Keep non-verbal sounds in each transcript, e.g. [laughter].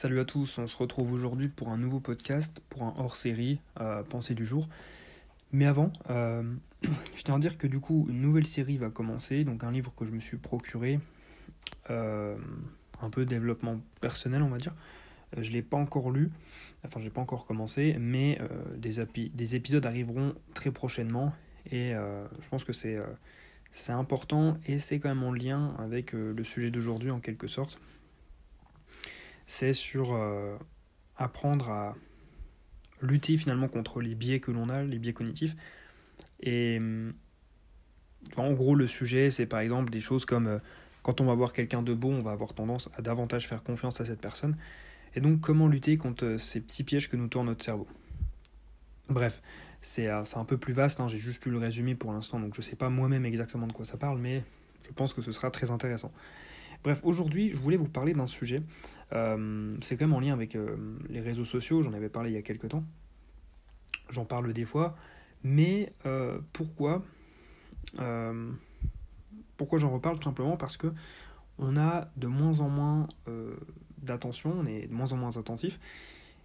Salut à tous, on se retrouve aujourd'hui pour un nouveau podcast, pour un hors-série, euh, Pensée du jour. Mais avant, euh, [clears throat] je tiens à dire que du coup, une nouvelle série va commencer, donc un livre que je me suis procuré, euh, un peu développement personnel, on va dire. Je ne l'ai pas encore lu, enfin, j'ai pas encore commencé, mais des, des épisodes arriveront très prochainement, et je pense que c'est important, et c'est quand même en lien avec le sujet d'aujourd'hui en quelque sorte c'est sur euh, apprendre à lutter finalement contre les biais que l'on a, les biais cognitifs. Et en gros, le sujet, c'est par exemple des choses comme euh, quand on va voir quelqu'un de beau, on va avoir tendance à davantage faire confiance à cette personne. Et donc, comment lutter contre euh, ces petits pièges que nous tourne notre cerveau? Bref, c'est un peu plus vaste, hein, j'ai juste lu le résumé pour l'instant, donc je ne sais pas moi-même exactement de quoi ça parle, mais je pense que ce sera très intéressant. Bref, aujourd'hui, je voulais vous parler d'un sujet. Euh, c'est quand même en lien avec euh, les réseaux sociaux, j'en avais parlé il y a quelques temps. J'en parle des fois. Mais euh, pourquoi Pourquoi j'en reparle? Tout simplement parce que on a de moins en moins d'attention, on est de moins en moins attentif.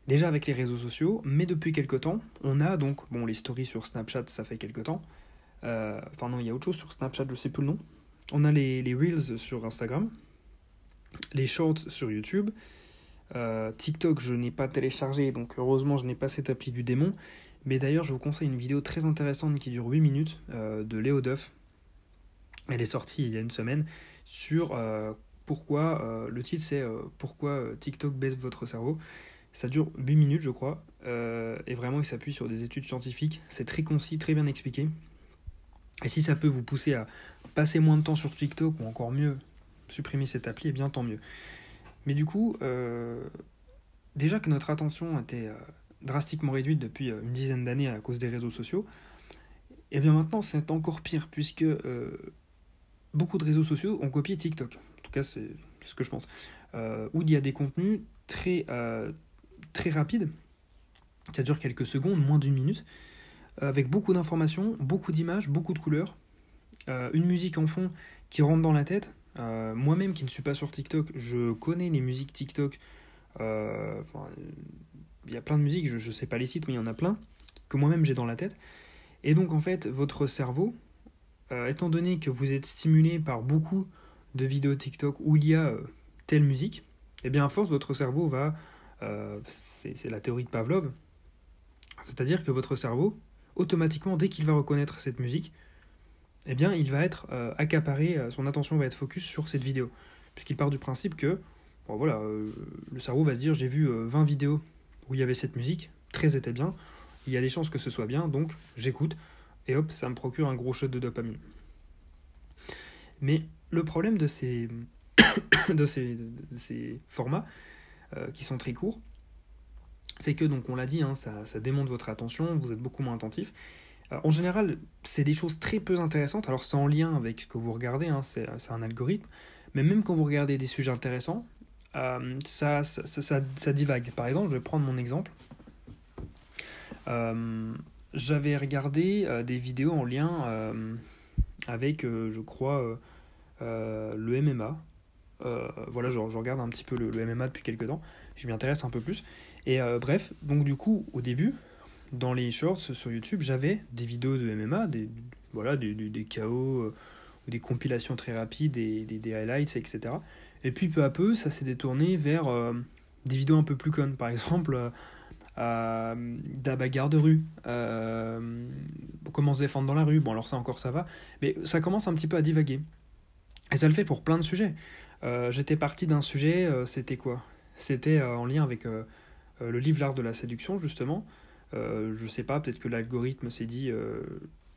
Déjà avec les réseaux sociaux, mais depuis quelques temps, on a donc, bon, les stories sur Snapchat, ça fait quelques temps. enfin, non, il y a autre chose sur Snapchat, je sais plus le nom. On a les, les Reels sur Instagram, les shorts sur YouTube. Euh, TikTok, je n'ai pas téléchargé, donc heureusement, je n'ai pas cette appli du démon. Mais d'ailleurs, je vous conseille une vidéo très intéressante qui dure 8 minutes euh, de Léo Duff. Elle est sortie il y a une semaine sur euh, pourquoi, le titre c'est Pourquoi TikTok baisse votre cerveau. Ça dure 8 minutes, je crois, et vraiment, il s'appuie sur des études scientifiques. C'est très concis, très bien expliqué. Et si ça peut vous pousser à passer moins de temps sur TikTok, ou encore mieux, supprimer cette appli, eh bien tant mieux. Mais du coup, euh, déjà que notre attention était euh, drastiquement réduite depuis euh, une dizaine d'années à cause des réseaux sociaux, et eh bien maintenant c'est encore pire, puisque beaucoup de réseaux sociaux ont copié TikTok. En tout cas, c'est ce que je pense. où il y a des contenus très rapides, ça dure quelques secondes, moins d'une minute, avec beaucoup d'informations, beaucoup d'images, beaucoup de couleurs, une musique en fond qui rentre dans la tête, euh, moi-même qui ne suis pas sur TikTok, je connais les musiques TikTok. Euh, il y a plein de musiques, je ne sais pas les titres, mais il y en a plein que moi-même j'ai dans la tête. Et donc en fait, votre cerveau, euh, étant donné que vous êtes stimulé par beaucoup de vidéos TikTok où il y a telle musique, et eh bien à force, votre cerveau va... c'est la théorie de Pavlov. C'est-à-dire que votre cerveau, automatiquement, dès qu'il va reconnaître cette musique, eh bien, il va être euh, accaparé, euh, son attention va être focus sur cette vidéo. Puisqu'il part du principe que, bon, voilà, euh, le cerveau va se dire j'ai vu 20 vidéos où il y avait cette musique, 13 étaient bien, il y a des chances que ce soit bien, donc j'écoute, et hop, ça me procure un gros shot de dopamine. Mais le problème de ces, [coughs] de ces, ces formats, qui sont très courts, c'est que, donc on l'a dit, hein, ça, ça démonte votre attention, vous êtes beaucoup moins attentif, euh, en général, c'est des choses très peu intéressantes. Alors, c'est en lien avec ce que vous regardez, hein, c'est un algorithme. Mais même quand vous regardez des sujets intéressants, euh, ça, ça, ça, divague. Par exemple, je vais prendre mon exemple. Euh, j'avais regardé des vidéos en lien avec, je crois, le MMA. voilà, je, je, regarde un petit peu le, le MMA depuis quelques temps. Je m'y intéresse un peu plus. Et bref, donc du coup, au début, dans les shorts sur YouTube, j'avais des vidéos de MMA, des, voilà, des, des, KO, euh, des compilations très rapides, des, des, highlights, etc. Et puis peu à peu, ça s'est détourné vers euh, des vidéos un peu plus connes. Par exemple, euh, de la bagarre de rue, comment se défendre dans la rue. Bon, alors ça encore, ça va. Mais ça commence un petit peu à divaguer. Et ça le fait pour plein de sujets. J'étais parti d'un sujet, c'était quoi? C'était en lien avec le livre L'art de la séduction, justement. Euh, je sais pas, peut-être que l'algorithme s'est dit. Euh,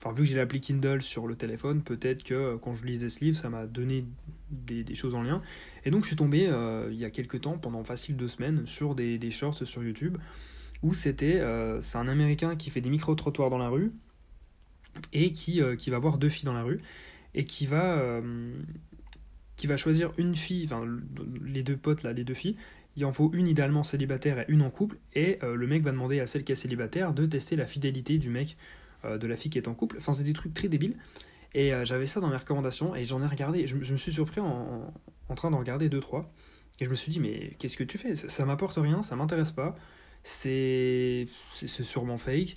enfin, vu que j'ai l'appli Kindle sur le téléphone, peut-être que euh, quand je lisais ce livre, ça m'a donné des, des, choses en lien. Et donc, je suis tombé il y a quelques temps, pendant facile deux semaines, sur des, des shorts sur YouTube où c'était. c'est un américain qui fait des micro-trottoirs dans la rue et qui, qui va voir deux filles dans la rue et qui va qui va choisir une fille, enfin les deux potes là, les deux filles, il en faut une idéalement célibataire et une en couple, et euh, le mec va demander à celle qui est célibataire de tester la fidélité du mec euh, de la fille qui est en couple. Enfin, c'est des trucs très débiles. Et euh, j'avais ça dans mes recommandations, et j'en ai regardé, je, me suis surpris en, en train d'en regarder 2-3. Et je me suis dit, mais qu'est-ce que tu fais? Ça, ça m'apporte rien, ça m'intéresse pas. C'est c'est sûrement fake.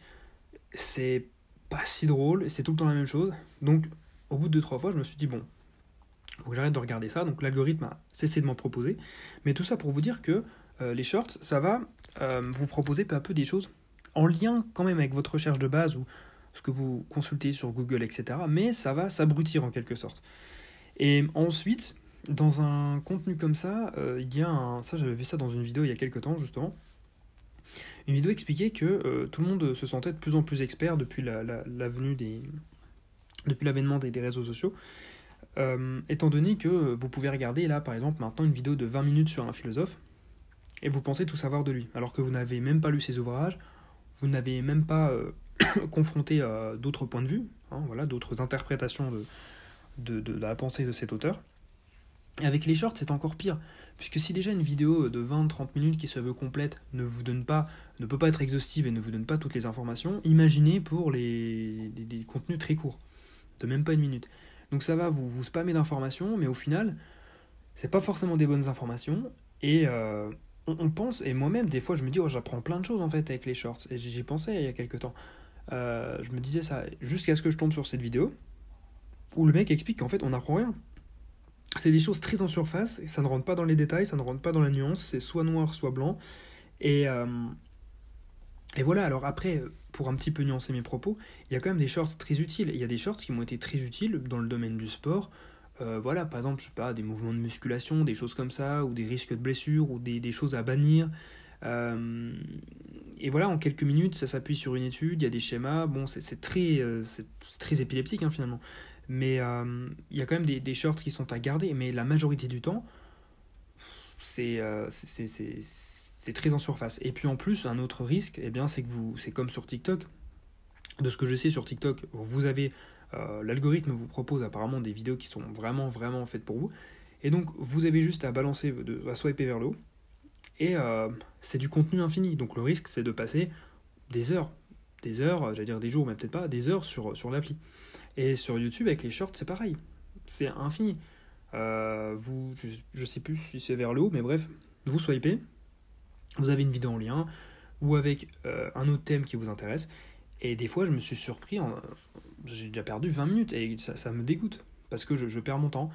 C'est pas si drôle, c'est tout le temps la même chose. Donc, au bout de deux, trois fois, je me suis dit, bon, faut que j'arrête de regarder ça. Donc, l'algorithme a cessé de m'en proposer. Mais tout ça pour vous dire que euh, les shorts, ça va euh, vous proposer peu à peu des choses en lien quand même avec votre recherche de base ou ce que vous consultez sur Google, etc. Mais ça va s'abrutir en quelque sorte. Et ensuite, dans un contenu comme ça, euh, il y a un... Ça, j'avais vu ça dans une vidéo il y a quelques temps, justement. Une vidéo expliquait que tout le monde se sentait de plus en plus expert depuis des... depuis l'avènement des, réseaux sociaux. Euh, étant donné que vous pouvez regarder là par exemple maintenant une vidéo de 20 minutes sur un philosophe et vous pensez tout savoir de lui, alors que vous n'avez même pas lu ses ouvrages, vous n'avez même pas [coughs] confronté à d'autres points de vue, hein, voilà, d'autres interprétations de, de, de, la pensée de cet auteur. Et avec les shorts, c'est encore pire, puisque si déjà une vidéo de 20-30 minutes qui se veut complète ne vous donne pas, ne peut pas être exhaustive et ne vous donne pas toutes les informations, imaginez pour les, les, contenus très courts, de même pas une minute. Donc ça va vous, vous spammer d'informations, mais au final, c'est pas forcément des bonnes informations, et euh, on, pense, et moi-même, des fois, je me dis, oh, j'apprends plein de choses en fait avec les shorts, et j'y pensais il y a quelques temps. Euh, je me disais ça, jusqu'à ce que je tombe sur cette vidéo, où le mec explique qu'en fait on n'apprend rien. C'est des choses très en surface, et ça ne rentre pas dans les détails, ça ne rentre pas dans la nuance, c'est soit noir, soit blanc. Et, euh, et voilà, alors après, pour un petit peu nuancer mes propos, il y a quand même des shorts très utiles. Il y a des shorts qui m'ont été très utiles dans le domaine du sport. Euh, voilà, par exemple, je sais pas, des mouvements de musculation, des choses comme ça, ou des risques de blessures, ou des, des choses à bannir. Euh, et voilà, en quelques minutes, ça s'appuie sur une étude, il y a des schémas. Bon, c'est très, c'est très épileptique hein, finalement. Mais euh, il y a quand même des, des, shorts qui sont à garder, mais la majorité du temps, c'est euh, c'est très en surface. Et puis en plus, un autre risque, eh bien, c'est que vous, c'est comme sur TikTok. De ce que je sais sur TikTok, vous avez euh, l'algorithme vous propose apparemment des vidéos qui sont vraiment vraiment faites pour vous. Et donc vous avez juste à balancer, à swiper vers le haut. Et c'est du contenu infini. Donc le risque c'est de passer des heures, des heures, j'allais dire des jours, mais peut-être pas, des heures sur, sur l'appli. Et sur YouTube, avec les shorts, c'est pareil. C'est infini. Euh, vous, je, sais plus si c'est vers le haut, mais bref, vous swipez, vous avez une vidéo en lien, ou avec euh, un autre thème qui vous intéresse. Et des fois, je me suis surpris, j'ai déjà perdu 20 minutes, et ça, ça me dégoûte, parce que je, je perds mon temps.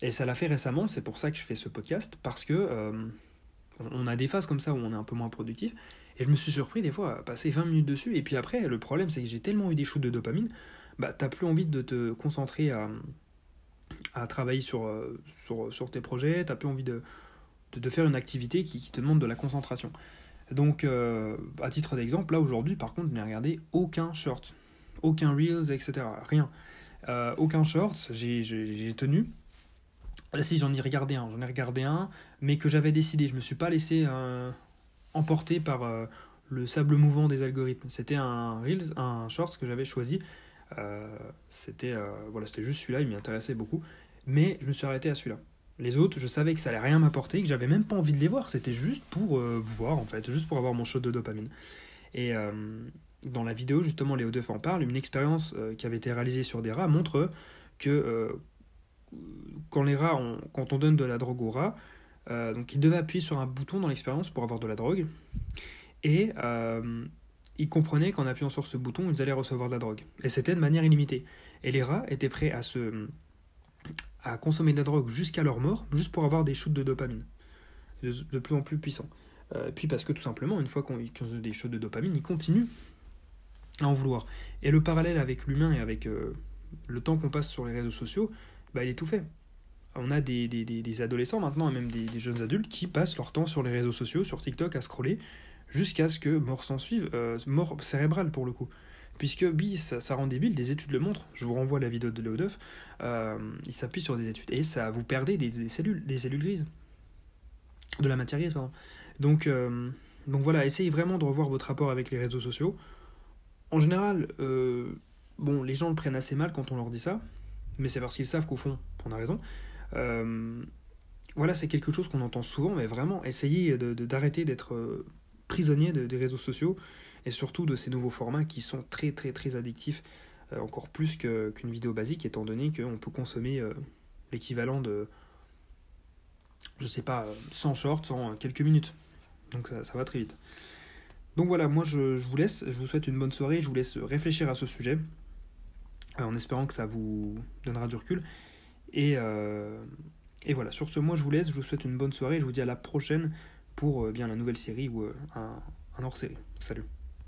Et ça l'a fait récemment, c'est pour ça que je fais ce podcast, parce que euh, on a des phases comme ça où on est un peu moins productif. Et je me suis surpris des fois à passer 20 minutes dessus. Et puis après, le problème, c'est que j'ai tellement eu des shoots de dopamine bah, t'as plus envie de te concentrer à, à travailler sur, euh, sur, sur, tes projets, t'as plus envie de, de, faire une activité qui, qui, te demande de la concentration. Donc, euh, à titre d'exemple, là aujourd'hui, par contre, je n'ai regardé aucun short, aucun Reels, etc. Rien. Euh, aucun short, j'ai tenu. Là, si j'en ai regardé un, j'en ai regardé un, mais que j'avais décidé. Je me suis pas laissé emporter par le sable mouvant des algorithmes. C'était un Reels, un short que j'avais choisi euh, c'était euh, voilà, c'était juste celui-là, il m'intéressait beaucoup. Mais je me suis arrêté à celui-là. Les autres, je savais que ça allait rien m'apporter, que j'avais même pas envie de les voir. C'était juste pour euh, voir, en fait, juste pour avoir mon shot de dopamine. Et dans la vidéo, justement, Léo Duff en parle. Une expérience qui avait été réalisée sur des rats montre que quand les rats, quand on donne de la drogue aux rats, donc ils devaient appuyer sur un bouton dans l'expérience pour avoir de la drogue. Et ils comprenaient qu'en appuyant sur ce bouton, ils allaient recevoir de la drogue. Et c'était de manière illimitée. Et les rats étaient prêts à, se, à consommer de la drogue jusqu'à leur mort, juste pour avoir des shoots de dopamine, de, plus en plus puissants. Euh, puis parce que tout simplement, une fois qu'on a des shoots de dopamine, ils continuent à en vouloir. Et le parallèle avec l'humain et avec euh, le temps qu'on passe sur les réseaux sociaux, bah, il est tout fait. On a des adolescents maintenant, et même des, jeunes adultes, qui passent leur temps sur les réseaux sociaux, sur TikTok, à scroller, jusqu'à ce que mort s'en suive, euh, mort cérébrale pour le coup. Puisque bi, ça, rend débile, des études le montrent. Je vous renvoie à la vidéo de Léodeuf. Euh, il s'appuie sur des études. Et ça, vous perdez des, cellules, des cellules grises. De la matière grise, pardon. Donc, euh, donc voilà, essayez vraiment de revoir votre rapport avec les réseaux sociaux. En général, bon, les gens le prennent assez mal quand on leur dit ça. Mais c'est parce qu'ils savent qu'au fond, on a raison. voilà, c'est quelque chose qu'on entend souvent, mais vraiment, essayez d'arrêter de, d'être prisonnier des réseaux sociaux et surtout de ces nouveaux formats qui sont très très très addictifs, euh, encore plus qu'une vidéo basique, étant donné qu'on peut consommer euh, l'équivalent de je sais pas, sans short, en quelques minutes. Donc ça, va très vite. Donc voilà, moi je, vous laisse, je vous souhaite une bonne soirée, je vous laisse réfléchir à ce sujet, en espérant que ça vous donnera du recul. Et, et voilà, sur ce, moi je vous laisse, je vous souhaite une bonne soirée, je vous dis à la prochaine pour bien la nouvelle série ou un, un hors-série. Salut